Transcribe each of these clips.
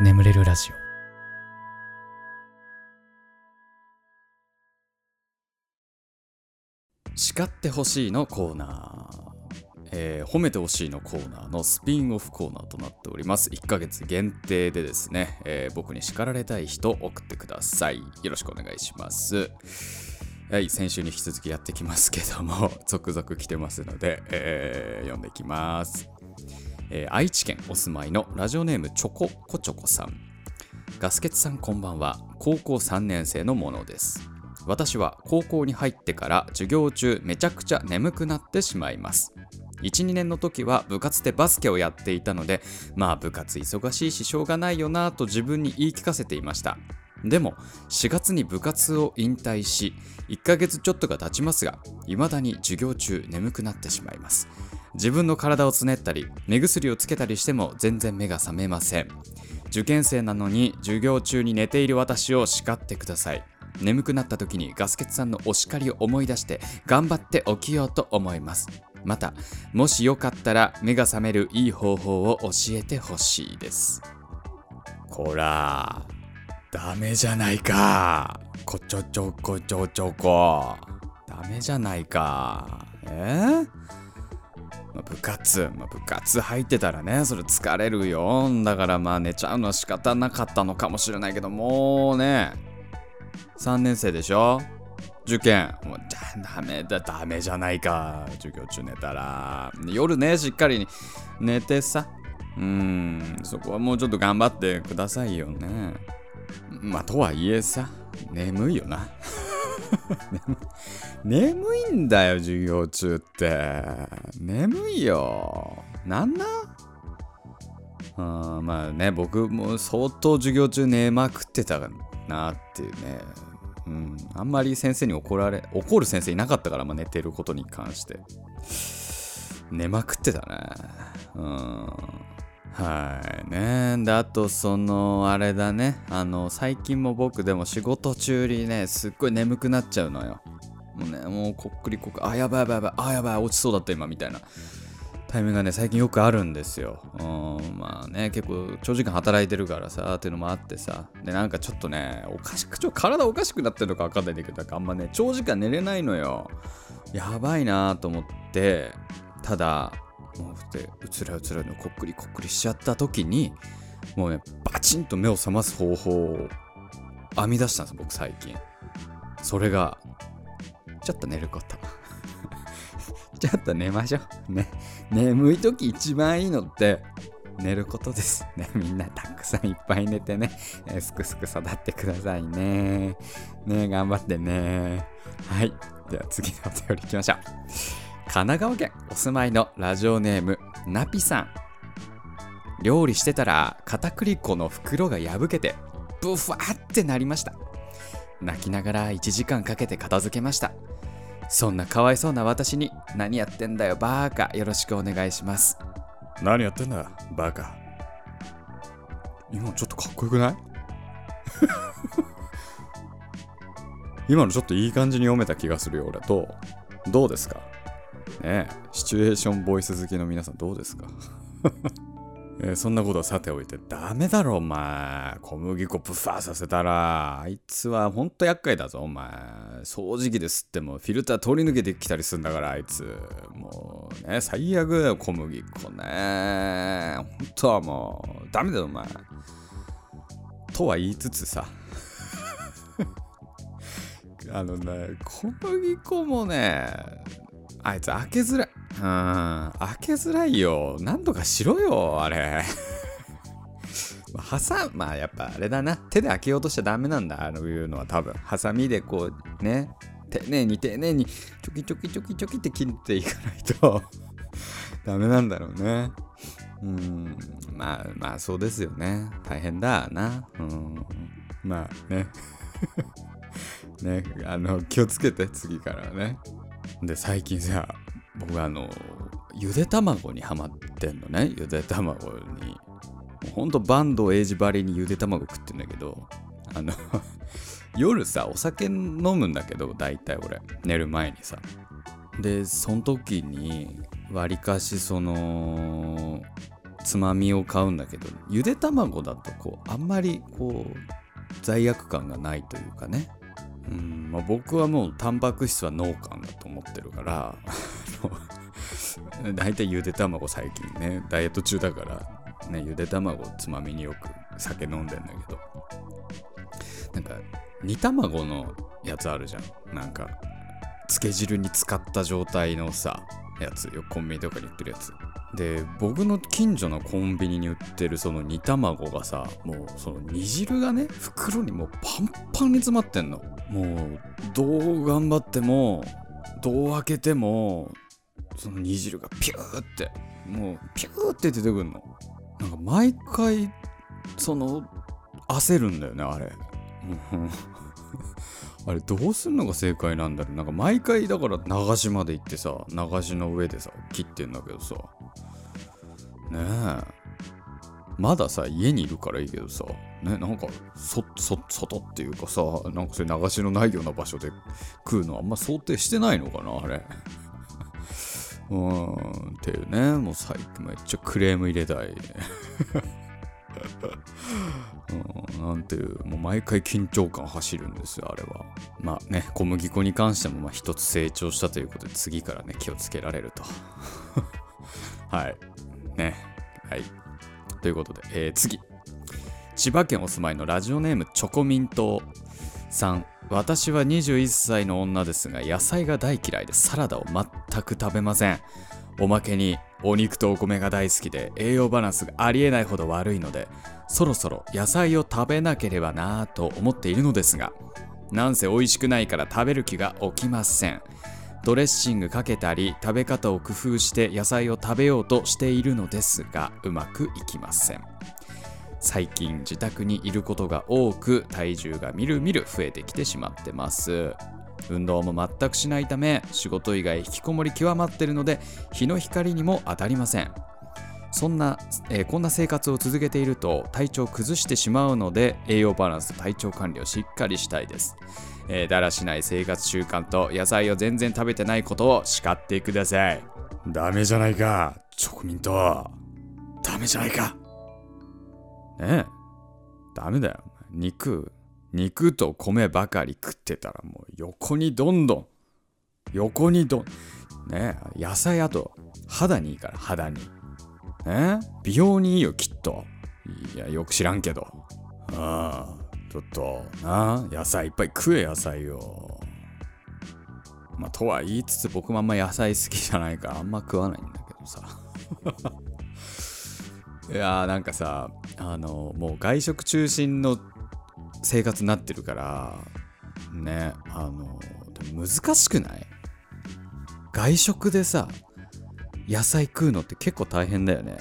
眠れるラジオ。叱ってほしいのコーナー、えー褒めてほしいのコーナーのスピンオフコーナーとなっております。1ヶ月限定でですね、えー僕に叱られたい人送ってください。よろしくお願いします。はい先週に引き続きやってきますけども続々来てますので、えー読んでいきます。えー愛知県お住まいのラジオネームチョココチョコさん。ガスケツさんこんばんは。高校3年生のものです。私は高校に入ってから授業中めちゃくちゃ眠くなってしまいます。12年の時は部活でバスケをやっていたのでまあ部活忙しいししょうがないよなぁと自分に言い聞かせていました。でも4月に部活を引退し1ヶ月ちょっとが経ちますが未だに授業中眠くなってしまいます。自分の体をつねったり目薬をつけたりしても全然目が覚めません。受験生なのに授業中に寝ている私を叱ってください。眠くなった時にガスケツさんのお叱りを思い出して頑張って起きようと思います。またもしよかったら目が覚めるいい方法を教えてほしいです。こらダメじゃないか。こちょちょこちょちょこ。ダメじゃないか。え？ーまあ部活、まあ部活入ってたらね、それ疲れるよ。だからまあ寝ちゃうのは仕方なかったのかもしれないけど、もうね、3年生でしょ？受験。もうダメだ、ダメじゃないか。授業中寝たら。夜ね、しっかり寝てさ。うーん、そこはもうちょっと頑張ってくださいよね。まあ、とはいえさ、眠いよな。眠いんだよ、授業中って。眠いよ。なんなうんまあね、僕も相当授業中寝まくってたなっていうね。うん、あんまり先生に怒られ、怒る先生いなかったから、まあ、寝てることに関して。寝まくってたね。うん。はいね。で、あと、その、あれだね。あの、最近も僕でも仕事中にね、すっごい眠くなっちゃうのよ。もうね、もうこっくりこっくり、あ、やばいやばいやばい、あ、やばい、落ちそうだった今、みたいな。タイミングがね、最近よくあるんですよ。うん、まあね、結構長時間働いてるからさ、っていうのもあってさ。で、なんかちょっとね、おかしく、ちょ体おかしくなってるのかわかんないんだけど、なんかあんまね、長時間寝れないのよ。やばいなと思って、ただ、もうでうつらうつらのこっくりこっくりしちゃった時にもうねバチンと目を覚ます方法を編み出したんです僕最近。それがちょっと寝ること。ちょっと寝ましょう。ね眠い時一番いいのって寝ることです。ねみんなたくさんいっぱい寝てね、えーすくすく育ってくださいね。ね頑張ってね。はい。では次のお便りいきましょう。神奈川県お住まいのラジオネームナピさん。料理してたら片栗粉の袋が破けてブファーってなりました。泣きながら1時間かけて片付けました。そんなかわいそうな私に何やってんだよバーカよろしくお願いします。何やってんだバーカ。今ちょっとかっこよくない？今のちょっといい感じに読めた気がするよ俺どうどうですか？ねシチュエーションボイス好きの皆さんどうですか？えーそんなことはさておいて。ダメだろお前。小麦粉プファーさせたら。あいつはほんと厄介だぞお前。掃除機で吸ってもフィルター通り抜けてきたりするんだからあいつ。もうね最悪だよ小麦粉ね。ほんとはもう。ダメだよお前。とは言いつつさ。あのね小麦粉もねあいつ開けづらい。うん。開けづらいよ。なんとかしろよ、あれ。まあ挟まあやっぱあれだな。手で開けようとしちゃダメなんだ。あのいうのは多分。ハサミでこうね、丁寧に丁寧にチョキチョキチョキチョキって切っていかないと ダメなんだろうね。うん。まあまあそうですよね。大変だな。うん。まあね。ね、あの気をつけて次からはね。で最近さ僕あのゆで卵にハマってんのね。ゆで卵に。ほんとバンドエイジバリにゆで卵食ってんだけどあの 夜さお酒飲むんだけど大体俺。寝る前にさ。でその時にわりかしそのつまみを買うんだけどゆで卵だとこうあんまりこう罪悪感がないというかね。うんまあ、僕はもうタンパク質は脳幹だと思ってるから 大体ゆで卵最近ねダイエット中だからねゆで卵つまみによく酒飲んでんだけど。なんか煮卵のやつあるじゃん。なんか漬け汁に使った状態のさやつよコンビニとかに売ってるやつ。で僕の近所のコンビニに売ってるその煮卵がさもうその煮汁がね袋にもうパンパンに詰まってんの。もうどう頑張ってもどう開けてもその煮汁がピューってもうピューって出てくるの。なんか毎回その焦るんだよねあれ。あれどうすんのが正解なんだろう。なんか毎回だから流しまで行ってさ流しの上でさ切ってんだけどさ。ねえ。まださ家にいるからいいけどさ。ねなんかそっそ外っていうかさなんかそういう流しのないような場所で食うのあんま想定してないのかなあれ。うん。っていうね。もう最近めっちゃクレーム入れたい、なんていう、もう毎回緊張感走るんですよ、あれは。まあね、小麦粉に関してもまあ一つ成長したということで、次からね、気をつけられると。はい。ね。はい。ということで、えー、次。千葉県お住まいのラジオネームチョコミントさん。私は21歳の女ですが、野菜が大嫌いでサラダを全く食べません。おまけにお肉とお米が大好きで栄養バランスがありえないほど悪いのでそろそろ野菜を食べなければなぁと思っているのですがなんせ美味しくないから食べる気が起きません。ドレッシングかけたり食べ方を工夫して野菜を食べようとしているのですがうまくいきません。最近自宅にいることが多く体重がみるみる増えてきてしまってます。運動も全くしないため仕事以外引きこもり極まってるので日の光にも当たりません。そんな、えー、こんな生活を続けていると体調を崩してしまうので栄養バランス体調管理をしっかりしたいです、えー、だらしない生活習慣と野菜を全然食べてないことを叱ってください。ダメじゃないか。チョコミントダメじゃないか。ねえ。ダメだよ。肉肉と米ばかり食ってたらもう横にどんどん。横にどん。ね野菜あと肌にいいから肌に。ね美容にいいよきっと。いやよく知らんけど。ああちょっとな野菜いっぱい食え野菜を。まあとは言いつつ僕もあんま野菜好きじゃないからあんま食わないんだけどさ。いやーなんかさあのもう外食中心の生活になってるからねあの難しくない？外食でさ野菜食うのって結構大変だよね。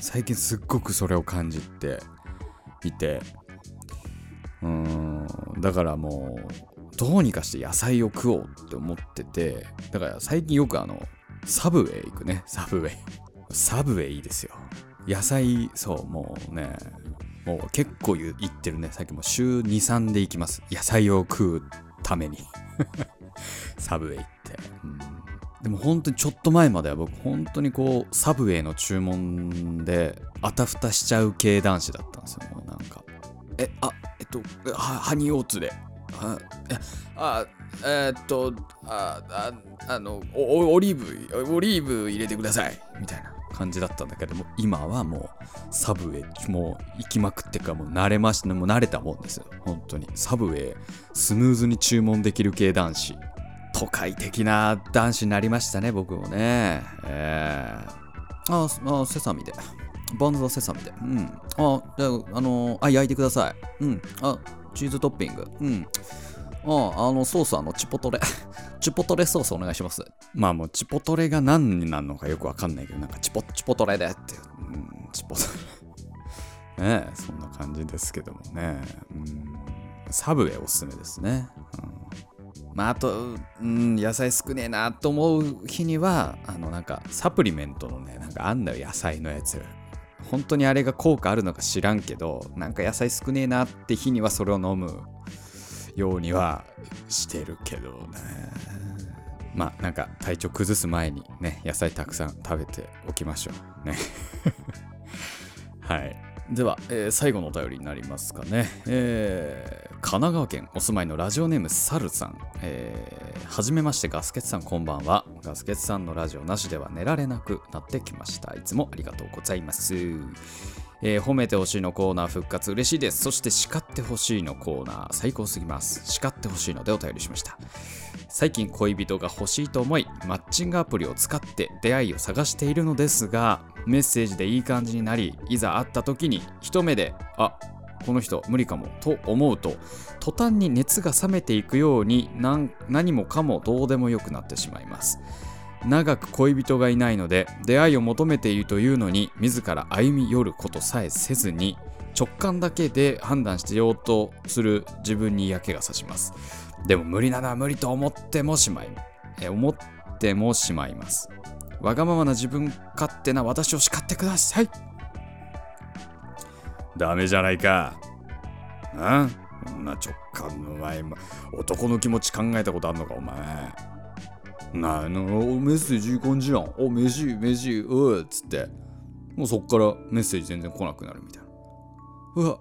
最近すっごくそれを感じていて。うーんだからもうどうにかして野菜を食おうって思っててだから最近よくあのサブウェイ行くね。サブウェイ。サブウェイいいですよ。野菜そうもうねもう結構言ってるね。さっきも週2、3で行きます。野菜を食うために。サブウェイって。でも本当にちょっと前までは僕本当にこうサブウェイの注文であたふたしちゃう系男子だったんですよもうなんかえあえっとはハニーオーツでああえー、っとあああのオオリーブオリーブ入れてくださいみたいな感じだったんだけども今はもうサブウェイもう行きまくってかもう慣れましたもう慣れたもんですよ。本当に。サブウェイスムーズに注文できる系男子。都会的な男子になりましたね僕もね。えー、ああセサミで。バンズはセサミで。うん。あじゃああのあ焼いてください。うん。あチーズトッピング。うん。ああのソースあのチポトレ チポトレソースお願いします。まあもうチポトレが何になるのかよくわかんないけど、なんかチポチポトレでって、うん、チポトレ ねえ、そんな感じですけどもね。うん、サブウェイおすすめですね。うん、まああと、うん、野菜少ねえなと思う日には、あのなんかサプリメントのね、なんかあんだよ、野菜のやつ。本当にあれが効果あるのか知らんけど、なんか野菜少ねえなって日にはそれを飲むようにはしてるけどねまあなんか体調崩す前にね野菜たくさん食べておきましょうね はい。では、えー最後のお便りになりますかね。えー神奈川県お住まいのラジオネームサルさん。えーはじめまして、ガスケツさん、こんばんは。ガスケツさんのラジオなしでは寝られなくなってきました。いつもありがとうございます。えー褒めてほしいのコーナー復活嬉しいです。そして叱ってほしいのコーナー最高すぎます。叱ってほしいのでお便りしました。最近恋人が欲しいと思いマッチングアプリを使って出会いを探しているのですがメッセージでいい感じになりいざ会った時に一目であこの人無理かもと思うと途端に熱が冷めていくように何何もかもどうでもよくなってしまいます長く恋人がいないので出会いを求めているというのに自ら歩み寄ることさえせずに直感だけで判断してようとする自分に嫌気がさします。でも無理なのは無理と思ってもしまいえ思ってもしまいます。わがままな自分勝手な私を叱ってください。ダメじゃないか。あ？そんな直感の前男の気持ち考えたことあんのかお前。なあのメッセージいい感じやん。お飯飯うっつって。もうそっからメッセージ全然来なくなるみたいな。うわ。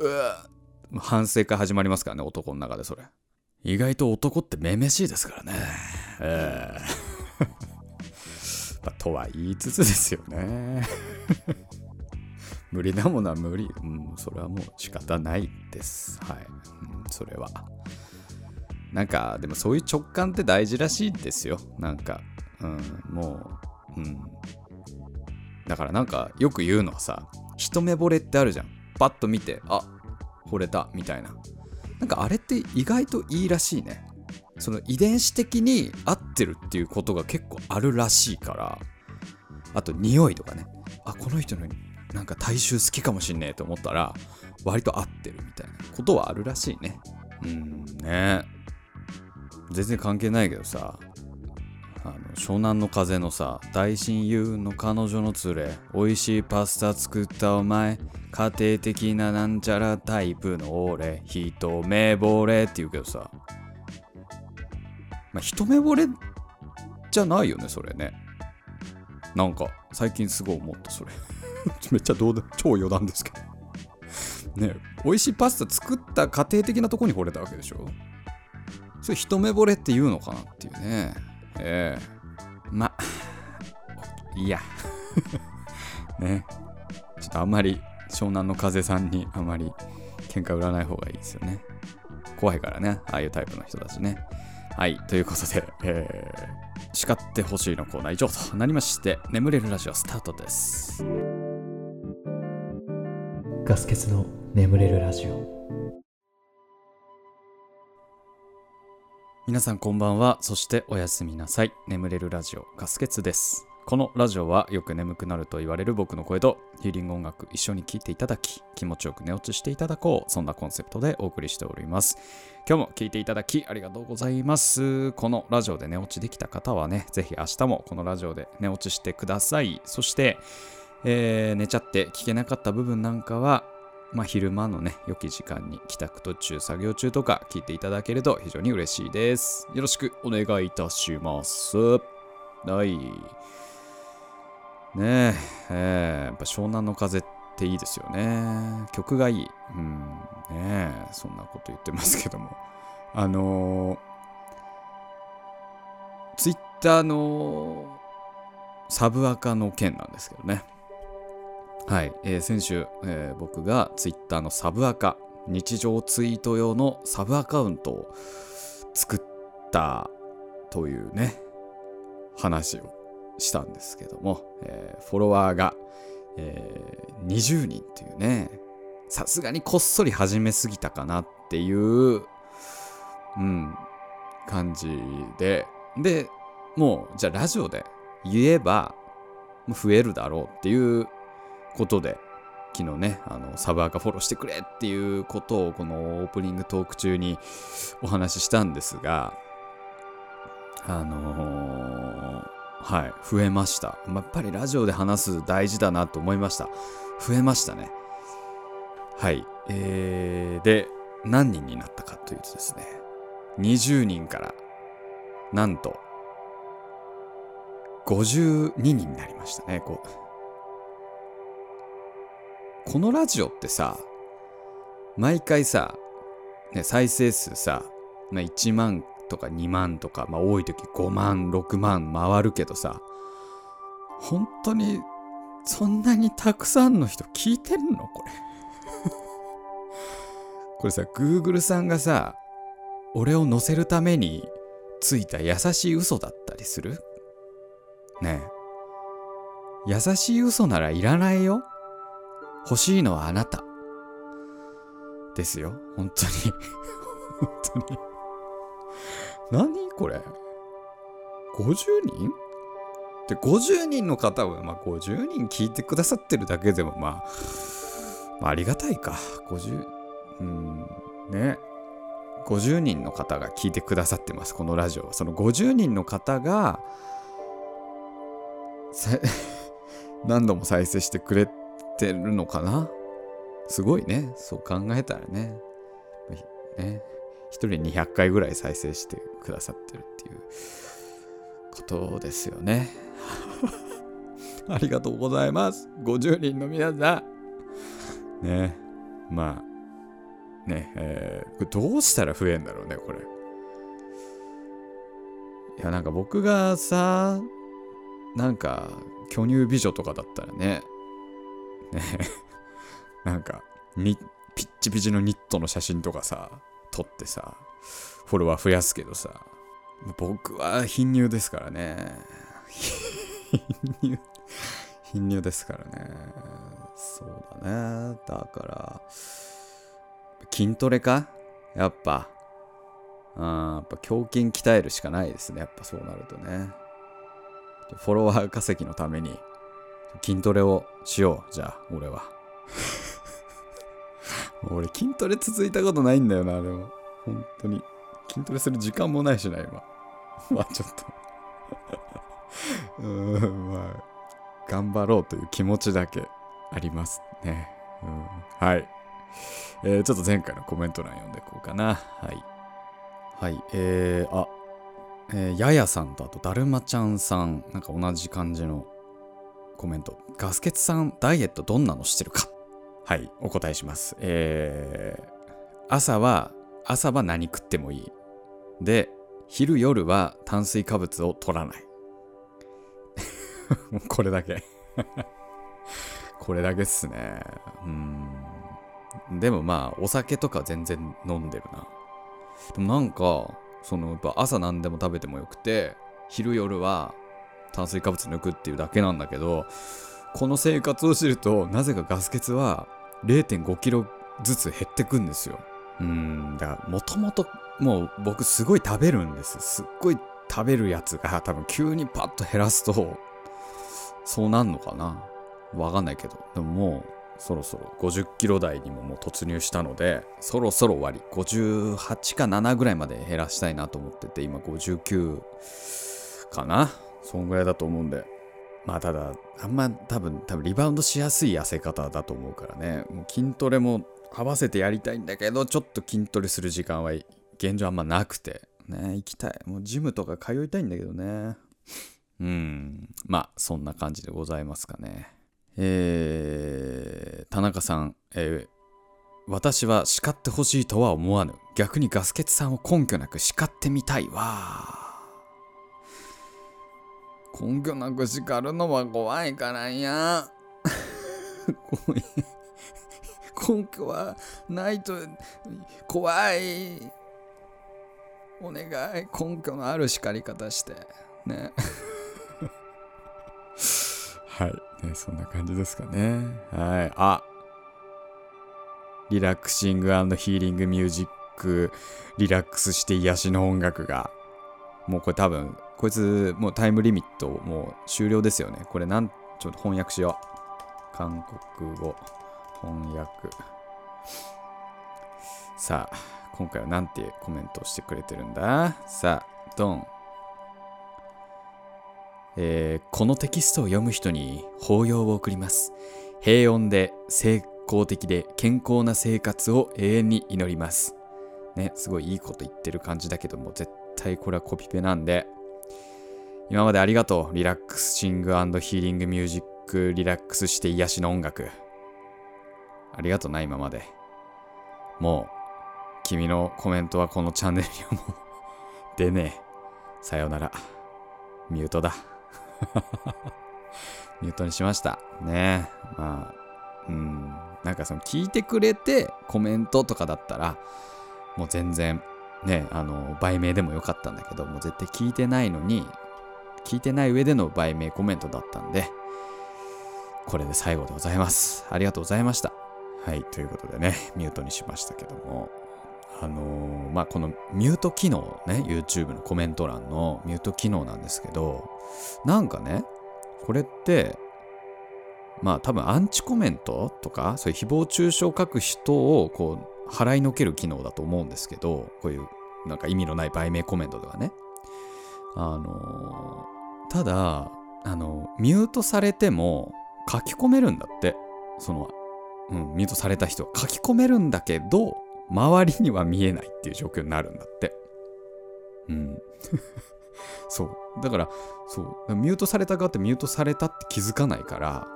うわ。反省会始まりますからね男の中でそれ。意外と男ってめめしいですからね。ええ。まあとは言いつつですよね。無理なものは無理。うんそれはもう仕方ないです。はい、うん、それは。なんかでもそういう直感って大事らしいですよ。なんかうんもううん。だからなんかよく言うのはさ一目惚れってあるじゃん。パッと見てあ惚れたみたいな。なんかあれって意外といいらしいね。その遺伝子的に合ってるっていうことが結構あるらしいから。あと匂いとかね。あこの人のなんか体臭好きかもしんねえと思ったら割と合ってるみたいなことはあるらしいね。うんね。全然関係ないけどさあの湘南の風のさ大親友の彼女の連れ美味しいパスタ作ったお前家庭的ななんちゃらタイプの俺一目惚れって言うけどさ。まあ一目惚れじゃないよねそれね。なんか最近すごい思ったそれ。めっちゃどうで超余談ですけど。ね美味しいパスタ作った家庭的なとこに惚れたわけでしょ。それ一目惚れって言うのかなっていうね。ええ。まいいや。ね。ちょっとあんまり湘南の風さんにあまり喧嘩売らない方がいいですよね。怖いからね。ああいうタイプの人たちね。はいということで、えー、叱ってほしいのコーナー以上となりまして眠れるラジオスタートです。ガス欠の眠れるラジオ。皆さんこんばんは。そしておやすみなさい。眠れるラジオガスケツです。このラジオはよく眠くなると言われる僕の声とヒーリング音楽一緒に聴いていただき気持ちよく寝落ちしていただこうそんなコンセプトでお送りしております。今日も聴いていただきありがとうございます。このラジオで寝落ちできた方はねぜひ明日もこのラジオで寝落ちしてください。そして、えー寝ちゃって聞けなかった部分なんかはまあ、昼間のね、良き時間に帰宅途中、作業中とか聞いていただけると非常に嬉しいです。よろしくお願いいたします。はい。ねえ、えーやっぱ湘南の風っていいですよね。曲がいい。うん、ねえ、そんなこと言ってますけども。あのー、ツイッターのサブアカの件なんですけどね。はい、えー先週、えー僕がツイッターのサブアカ日常ツイート用のサブアカウントを作ったというね話をしたんですけども、えーフォロワーが、えー20人っていうねさすがにこっそり始めすぎたかなっていう、うん、感じででもうじゃあラジオで言えば増えるだろうっていうことで昨日ねあのサブアカフォローしてくれっていうことをこのオープニングトーク中にお話ししたんですがあのーはい増えました。やっぱりラジオで話す大事だなと思いました。増えましたね。はい。えー、で何人になったかというとですね20人からなんと52人になりましたね。こうこのラジオってさ毎回さ、ね、再生数さ、まあ、1万とか2万とか、まあ、多い時5万6万回るけどさ本当にそんなにたくさんの人聞いてんのこれ？これさ Google さんがさ俺を乗せるためについた優しい嘘だったりする？ね。え優しい嘘ならいらないよ。欲しいのはあなたですよ本当に本当に何これ ?50 人？で50人の方は、まあ、50人聞いてくださってるだけでも、まあ、まあ、ありがたいか。50、うん、ね。50人の方が聞いてくださってます、このラジオ。その50人の方が、何度も再生してくれててるのかな？すごいね。そう考えたらね。ね。1人200回ぐらい再生してくださってるっていうことですよね。ありがとうございます。50人の皆さん。ね。まあ、ね、えー、どうしたら増えんだろうね、これ。いや、なんか僕がさ、なんか、巨乳美女とかだったらね、ね、なんか、ピッチピチのニットの写真とかさ、撮ってさ、フォロワー増やすけどさ、僕は貧乳ですからね。貧乳、貧乳ですからね。そうだね。だから、筋トレか？やっぱ。あやっぱ胸筋鍛えるしかないですね。やっぱそうなるとね。フォロワー稼ぎのために筋トレをしよう。じゃあ、俺は。俺筋トレ続いたことないんだよな、でも。本当に。筋トレする時間もないしな、今。まあちょっと うーん、まあ、頑張ろうという気持ちだけありますね。うん、はい、えー。ちょっと前回のコメント欄読んでいこうかな。はい。はい、えー、あ、えー、ややさんとあとだるまちゃんさん、なんか同じ感じのコメント。ガスケツさん、ダイエットどんなのしてるかはい、お答えします。えー、朝は、朝は何食ってもいい。で、昼夜は炭水化物を取らない。これだけ これだけっすね。うん。でもまあ、お酒とか全然飲んでるな。でもなんか、そのやっぱ朝何でも食べてもよくて、昼夜は炭水化物抜くっていうだけなんだけど、この生活を知ると、なぜかガス欠は0.5キロずつ減ってくんですよ。うん、だからもともともう僕すごい食べるんです。すっごい食べるやつが多分急にパッと減らすと、そうなんのかなわかんないけど。でももうそろそろ50キロ台にももう突入したので、そろそろ終わり。58か7ぐらいまで減らしたいなと思ってて、今59かなそんぐらいだと思うんで、まあただ、あんま多分、多分リバウンドしやすい痩せ方だと思うからね、もう筋トレも合わせてやりたいんだけど、ちょっと筋トレする時間は現状あんまなくて、ね、行きたい。もうジムとか通いたいんだけどね。うん、まあそんな感じでございますかね。えー、田中さん、えー、私は叱ってほしいとは思わぬ。逆にガスケツさんを根拠なく叱ってみたいわ。根拠なく叱るのは怖いからや。根拠はないと怖い。お願い。根拠のある叱り方して。ね。はい、ね。そんな感じですかね。はい。あリラクシングヒーリングミュージック、リラックスして癒しの音楽が、もうこれ多分こいつもうタイムリミットもう終了ですよね。これなん、ちょっと翻訳しよう。韓国語翻訳。さあ、今回は何てコメントをしてくれてるんだ？さあ、ドン。えー、このテキストを読む人に抱擁を送ります。平穏で成功的で健康な生活を永遠に祈ります。ね、すごいいいこと言ってる感じだけども、絶対これはコピペなんで、今までありがとう。リラックスシングヒーリングミュージック、リラックスして癒しの音楽。ありがとな、今まで。もう、君のコメントはこのチャンネルにはもう 出ねえ。さよなら。ミュートだ。ミュートにしました。ねえまあ、うん。なんかその聞いてくれてコメントとかだったら、もう全然、ね、あの、売名でもよかったんだけど、もう絶対聞いてないのに、聞いてない上での売名コメントだったんで、これで最後でございます。ありがとうございました。はい、ということでね、ミュートにしましたけども、あのー、まあ、このミュート機能ね、YouTube のコメント欄のミュート機能なんですけど、なんかね、これって、まあ多分アンチコメントとか、そういう誹謗中傷を書く人をこう払いのける機能だと思うんですけど、こういうなんか意味のない売名コメントとかね。あのー、ただ、あの、ミュートされても書き込めるんだって。その、うん、ミュートされた人は書き込めるんだけど、周りには見えないっていう状況になるんだって。うん。そう。だから、そう。ミュートされた側ってミュートされたって気づかないから、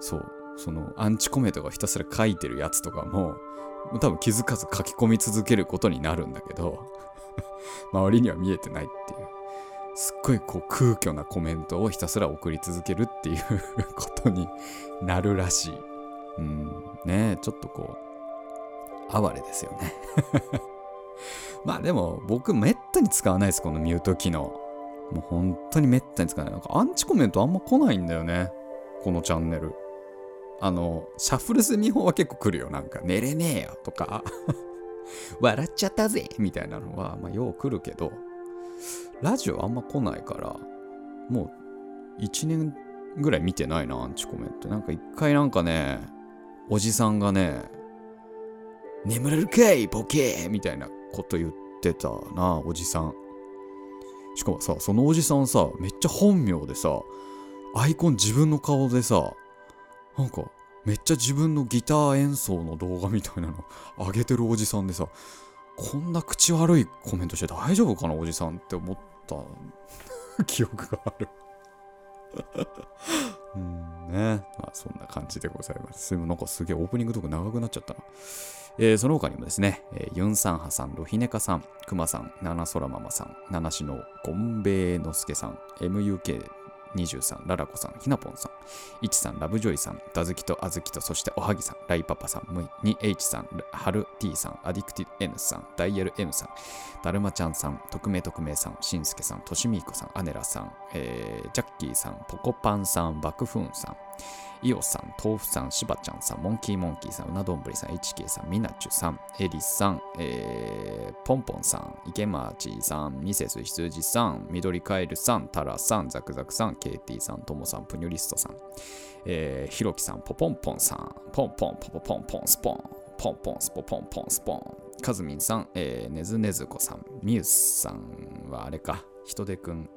そう。そのアンチコメントがひたすら書いてるやつとかも、多分気づかず書き込み続けることになるんだけど、周りには見えてないっていう。すっごいこう空虚なコメントをひたすら送り続けるっていうことになるらしい。うん、ねちょっとこう、哀れですよね まあでも僕めったに使わないです、このミュート機能。もう本当にめったに使わない。なんかアンチコメントあんま来ないんだよね。このチャンネル。あの、シャッフル済み法は結構来るよ。なんか、寝れねえよとか 笑っちゃったぜみたいなのは、まあ、よう来るけど、ラジオあんま来ないから、もう、1年ぐらい見てないな、アンチコメント。なんか一回なんかね、おじさんがね、眠れるかいボケみたいなこと言ってたな、おじさん。しかもさ、そのおじさんさ、めっちゃ本名でさ、アイコン自分の顔でさ、なんか、めっちゃ自分のギター演奏の動画みたいなの上げてるおじさんでさ、こんな口悪いコメントして大丈夫かな、おじさんって思った 記憶があるうんね。まあそんな感じでございます。でもなんかすげえオープニングトーク長くなっちゃったな。えー、その他にもですね、えー、ユンサンハさん、ロヒネカさん、クマさん、ナナソラママさん、ナナシノ、ゴンベイノスケさん、MUK 23、ララコさん、ひなぽんさん、いちさん、ラブジョイさん、ダズキとあずきと、そしておはぎさん、ライパパさん、ムイ、に H さん、はる T さん、アディクティブ N さん、ダイヤル M さん、だるまちゃんさん、匿名匿名さん、しんすけさん、としみいこさん、アネラさん、えー、ジャッキーさん、ポコパンさん、バクフーンさん、イオさん、豆腐さん、しばちゃんさん、モンキーモンキーさん、うなどんぶりさん、HK さん、ミナチュさん、エリスさん、えー、ポンポンさん、池町さん、ミセス羊さん、緑カエルさん、タラさん、ザクザクさん、ケイティさん、トモさん、プニュリストさん、えー、ひろきさん、ポポンポンさん、ポンポンポポポンポンスポン、ポンポンスポポンポンスポン、カズミンさん、えー、ねずねずこさん、ミュースさんはあれか、ひとでくん、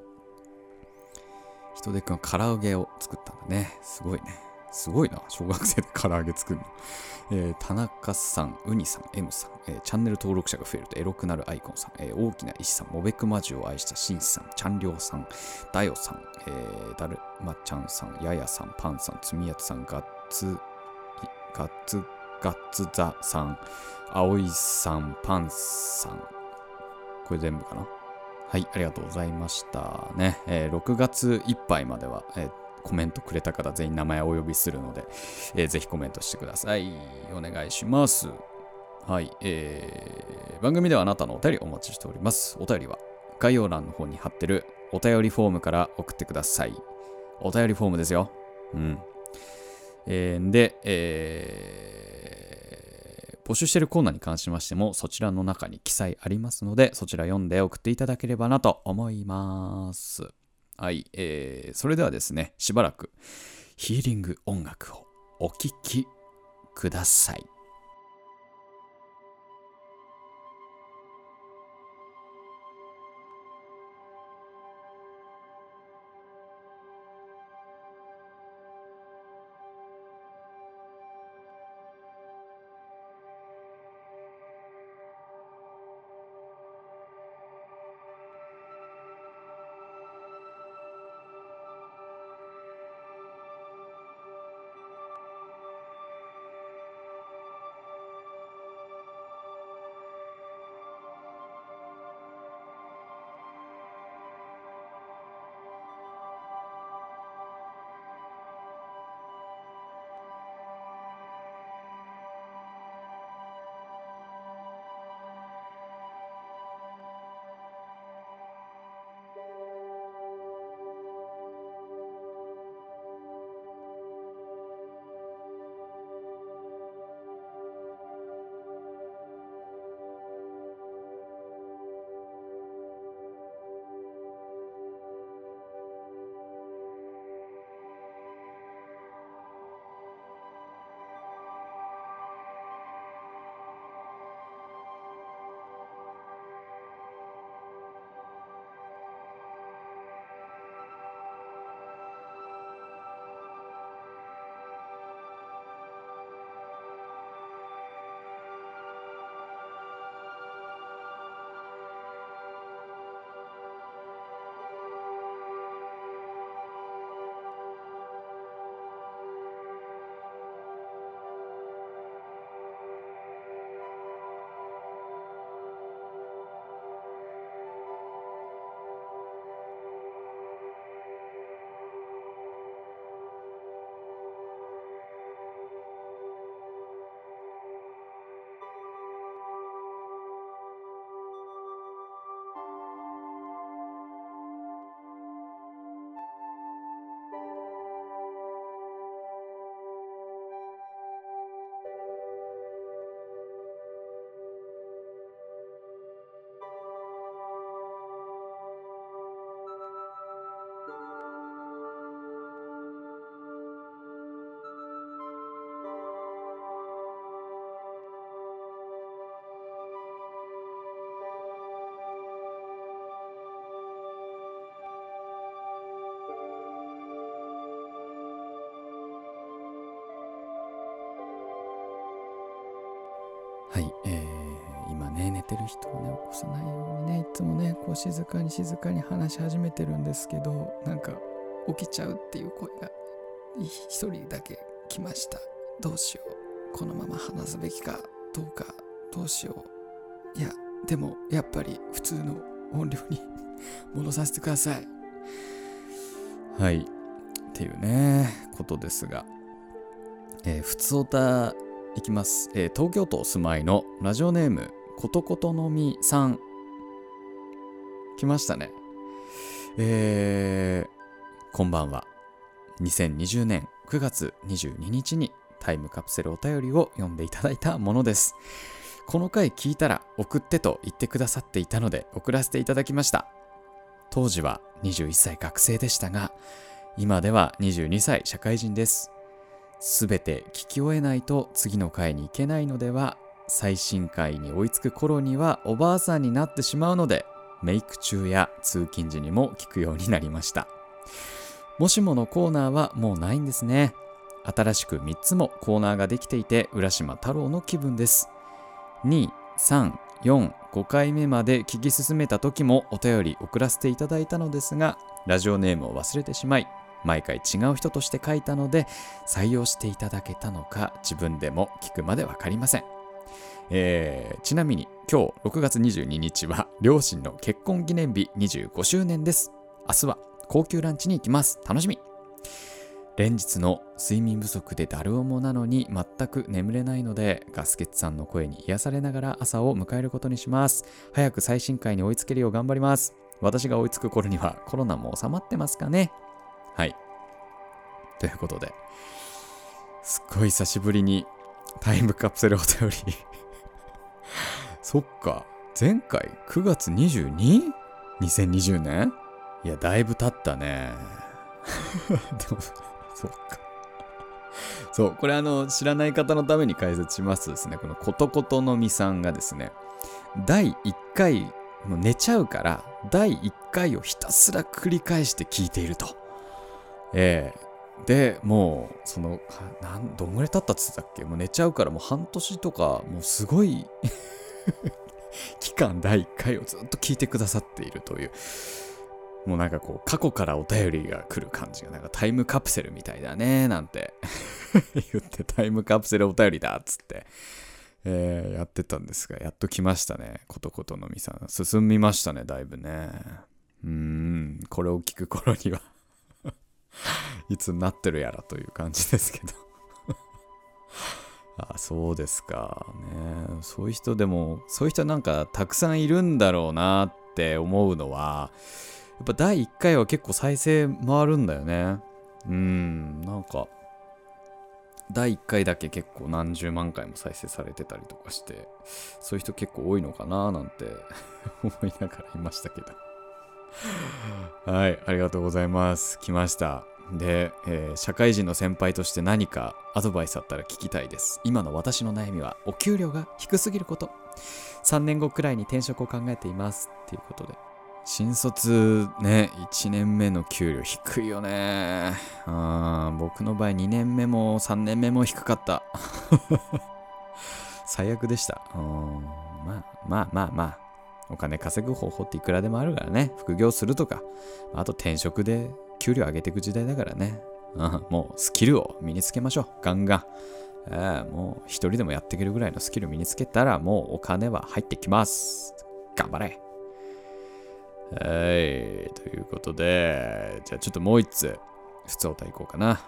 ひとでくんは唐揚げを作ったんだね。すごいね。すごいな。小学生で唐揚げ作るの。えー、田中さん、ウニさん、M さん、えー、チャンネル登録者が増えるとエロくなるアイコンさん、えー、大きな石さん、モベクマジを愛したシンさん、チャンリョウさん、ダヨさん、えー、ダルマちゃんさん、ヤヤさん、パンさん、つみやつさん、ガッツ、ガッツ、ガッツザさん、あおいさん、パンさん。これ全部かな？はい、ありがとうございましたね。えー、6月いっぱいまでは、えーコメントくれた方全員名前をお呼びするので、えー、ぜひコメントしてください。お願いします。はい、えー、番組ではあなたのお便りお待ちしております。お便りは概要欄の方に貼ってるお便りフォームから送ってください。お便りフォームですよ。うん。えー、で、えー、募集しているコーナーに関しましても、そちらの中に記載ありますので、そちら読んで送っていただければなと思います。はい、えー、それではですね、しばらくヒーリング音楽をお聴きください。はい、う静かに静かに話し始めてるんですけど、なんか起きちゃうっていう声が一人だけ来ました。どうしよう。このまま話すべきかどうか、どうしよう。いや、でもやっぱり普通の音量に 戻させてください。はい。っていうね、ことですが。えー、ふつおたいきます、えー、東京都お住まいのラジオネームことことのみさん来ましたね。えー、こんばんは。2020年9月22日にタイムカプセルお便りを読んでいただいたものです。この回聞いたら送ってと言ってくださっていたので送らせていただきました。当時は21歳学生でしたが今では22歳社会人です。すべて聞き終えないと次の回に行けないのでは最新回に追いつく頃にはおばあさんになってしまうのでメイク中や通勤時にも聞くようになりました。もしものコーナーはもうないんですね。新しく3つもコーナーができていて浦島太郎の気分です。2、3、4、5回目まで聞き進めた時もお便り送らせていただいたのですがラジオネームを忘れてしまい毎回違う人として書いたので採用していただけたのか自分でも聞くまで分かりません、えー、ちなみに今日6月22日は両親の結婚記念日25周年です。明日は高級ランチに行きます。楽しみ。連日の睡眠不足でだるおもなのに全く眠れないのでガスケツさんの声に癒されながら朝を迎えることにします。早く最新回に追いつけるよう頑張ります。私が追いつく頃にはコロナも収まってますかね。はい。ということで、すっごい久しぶりにタイムカプセルお便りそっか。前回9月 22?2020 年？いや、だいぶ経ったね。でも、そっか。そう、これあの、知らない方のために解説しますとですね、このことことのみさんがですね、第1回、もう寝ちゃうから、第1回をひたすら繰り返して聞いていると。えー、でもうそのなんどんぐらい経ったっつってたっけ？もう寝ちゃうからもう半年とかもうすごい 期間第1回をずっと聞いてくださっているというもうなんかこう過去からお便りが来る感じがなんかタイムカプセルみたいだねなんて。言ってタイムカプセルお便りだっつって、えー、やってたんですがやっと来ましたねことことのみさん。進みましたねだいぶね。うーんこれを聞く頃には いつになってるやらという感じですけど。あそうですか。ね。そういう人でもそういう人なんかたくさんいるんだろうなって思うのはやっぱ第1回は結構再生回るんだよね。うん。なんか第1回だけ結構何十万回も再生されてたりとかしてそういう人結構多いのかななんて 思いながらいましたけど。はい、ありがとうございます。来ました。で、えー、社会人の先輩として何かアドバイスあったら聞きたいです。今の私の悩みはお給料が低すぎること。3年後くらいに転職を考えています。っていうことで。新卒ね、1年目の給料低いよね。僕の場合2年目も3年目も低かった。最悪でした。まあまあまあまあ。お金稼ぐ方法っていくらでもあるからね。副業するとか、あと転職で給料上げていく時代だからね。うん、もうスキルを身につけましょう。ガンガン。えー、もう一人でもやっていけるぐらいのスキル身につけたらもうお金は入ってきます。頑張れ。はい。ということで、じゃあちょっともう一つ、普通歌いこうかな。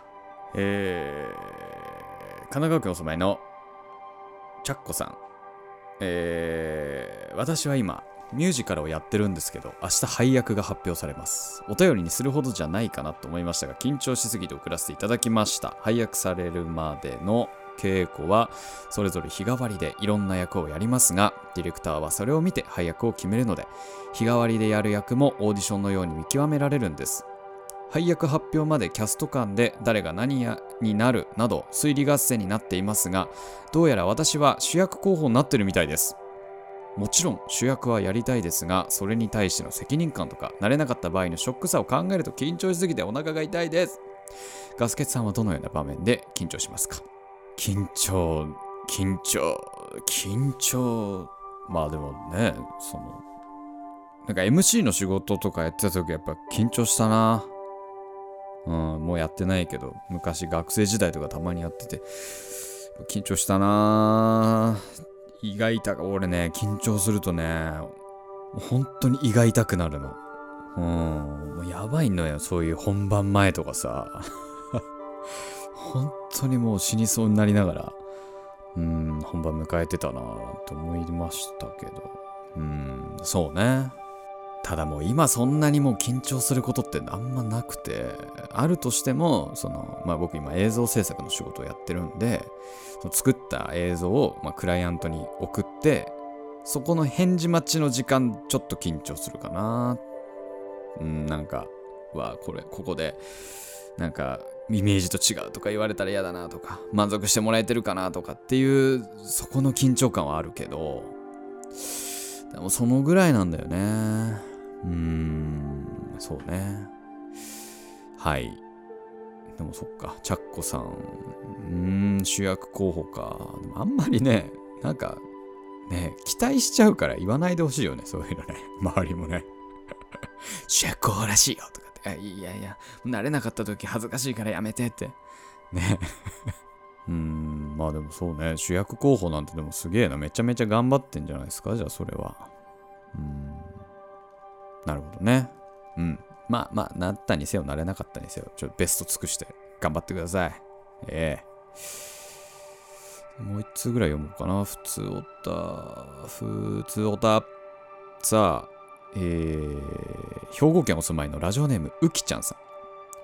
えー、神奈川県お住まいのチャッコさん。えー、私は今、ミュージカルをやってるんですけど、明日配役が発表されます。お便りにするほどじゃないかなと思いましたが、緊張しすぎて送らせていただきました。配役されるまでの稽古は、それぞれ日替わりでいろんな役をやりますが、ディレクターはそれを見て配役を決めるので、日替わりでやる役もオーディションのように見極められるんです。配役発表までキャスト間で誰が何やになるなど推理合戦になっていますがどうやら私は主役候補になってるみたいですもちろん主役はやりたいですがそれに対しての責任感とか慣れなかった場合のショックさを考えると緊張しすぎてお腹が痛いです。ガスケツさんはどのような場面で緊張しますか？緊張緊張緊張。まあでもねそのなんか MC の仕事とかやってた時やっぱ緊張したな。うんもうやってないけど昔学生時代とかたまにやってて。緊張したな。胃が痛く俺ね緊張するとね本当に胃が痛くなるの。うん。もうやばいのよそういう本番前とかさ。本当にもう死にそうになりながら。うん本番迎えてたなと思いましたけど。うんそうね。ただもう今そんなにもう緊張することってあんまなくてあるとしてもそのまあ僕今映像制作の仕事をやってるんでその作った映像をまクライアントに送ってそこの返事待ちの時間ちょっと緊張するかな。うんなんかはこれここでなんかイメージと違うとか言われたら嫌だなとか満足してもらえてるかなとかっていうそこの緊張感はあるけどでもそのぐらいなんだよね。うーんそうね。はい。でもそっかチャッコさん。うーん主役候補か。でもあんまりねなんかね期待しちゃうから言わないでほしいよねそういうのね。周りもね。主役候補らしいよとかって。いやいや慣れなかった時恥ずかしいからやめてって。ね。うーんまあでもそうね。主役候補なんてでもすげえな。めちゃめちゃ頑張ってんじゃないですかじゃあそれは。うん。なるほどね。うん。まあまあなったにせよなれなかったにせよ。ちょっとベスト尽くして頑張ってください。ええ。もう一通ぐらい読もうかな。普通おた普通おたさあえー、兵庫県お住まいのラジオネームうきちゃんさん。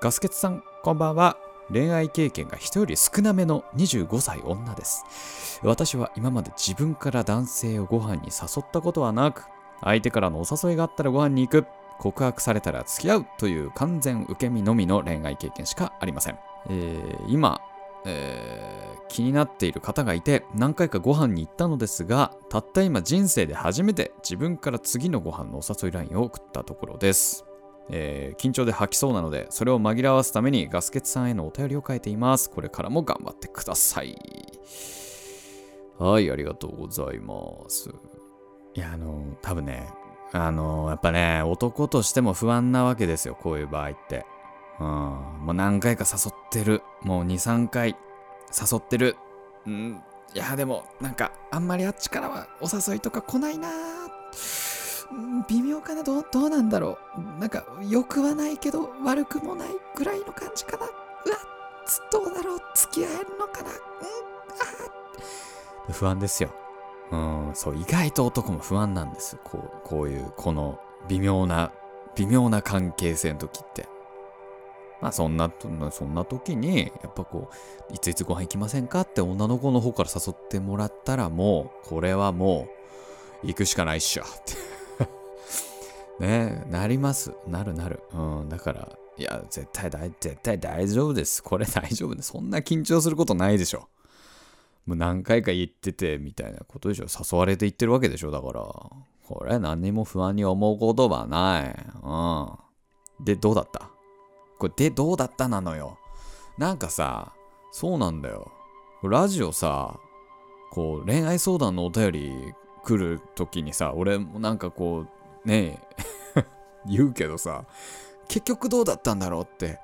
ガスケツさんこんばんは。恋愛経験が人より少なめの25歳女です。私は今まで自分から男性をご飯に誘ったことはなく相手からのお誘いがあったらご飯に行く。告白されたら付き合うという完全受け身のみの恋愛経験しかありません、えー今、えー気になっている方がいて何回かご飯に行ったのですがたった今人生で初めて自分から次のご飯のお誘い LINE を送ったところです。えー緊張で吐きそうなのでそれを紛らわすためにガスケツさんへのお便りを書いています。これからも頑張ってください。はいありがとうございます。いやあの多分ねあのやっぱね男としても不安なわけですよこういう場合って。うん。もう何回か誘ってる。もう23回誘ってる。うん。いやでもなんかあんまりあっちからはお誘いとか来ないな。微妙かな。どうどうなんだろう。なんか良くはないけど悪くもないぐらいの感じかな。うわどうだろう。付き合えるのかな。うん。あ不安ですよ。うんそう意外と男も不安なんですこうこういうこの微妙な微妙な関係性の時って。まあそんなそんな時にやっぱこういついつご飯行きませんかって女の子の方から誘ってもらったらもうこれはもう行くしかないっしょ。ねなります。なるなる。うんだからいや絶対大絶対大丈夫です。これ大丈夫です。そんな緊張することないでしょ。もう何回か言っててみたいなことでしょ。誘われて言ってるわけでしょ。だから。これ何にも不安に思うことはない。うん。でどうだった？これでどうだったなのよ。なんかさそうなんだよ。ラジオさこう恋愛相談のお便り来る時にさ俺もなんかこうねえ 言うけどさ結局どうだったんだろうって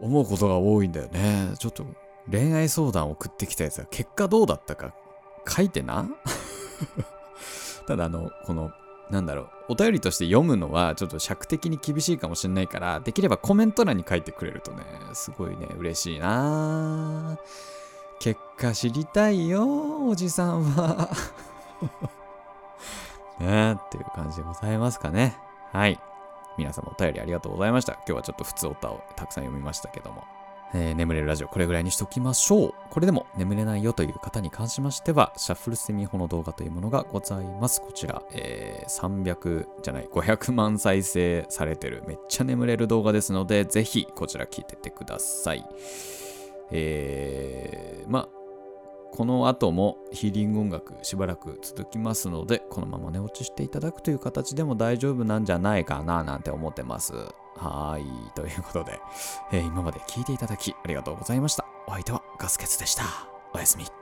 思うことが多いんだよね。ちょっと恋愛相談送ってきたやつは結果どうだったか。書いてな？ただあのこのなんだろう。お便りとして読むのはちょっと尺的に厳しいかもしれないからできればコメント欄に書いてくれるとねすごいね嬉しいな。結果知りたいよおじさんは。ねっていう感じでございますかね。はい。皆様お便りありがとうございました。今日はちょっと普通おたをたくさん読みましたけども。えー眠れるラジオこれぐらいにしておきましょう。これでも眠れないよという方に関しましては、シャッフルセミホの動画というものがございます。こちら、えー300じゃない、500万再生されてるめっちゃ眠れる動画ですので、ぜひこちら聞いててください。えー、まあ、この後もヒーリング音楽しばらく続きますので、このまま寝落ちしていただくという形でも大丈夫なんじゃないかななんて思ってます。はい。ということで、えー今まで聞いていただきありがとうございました。お相手はガスケツでした。おやすみ。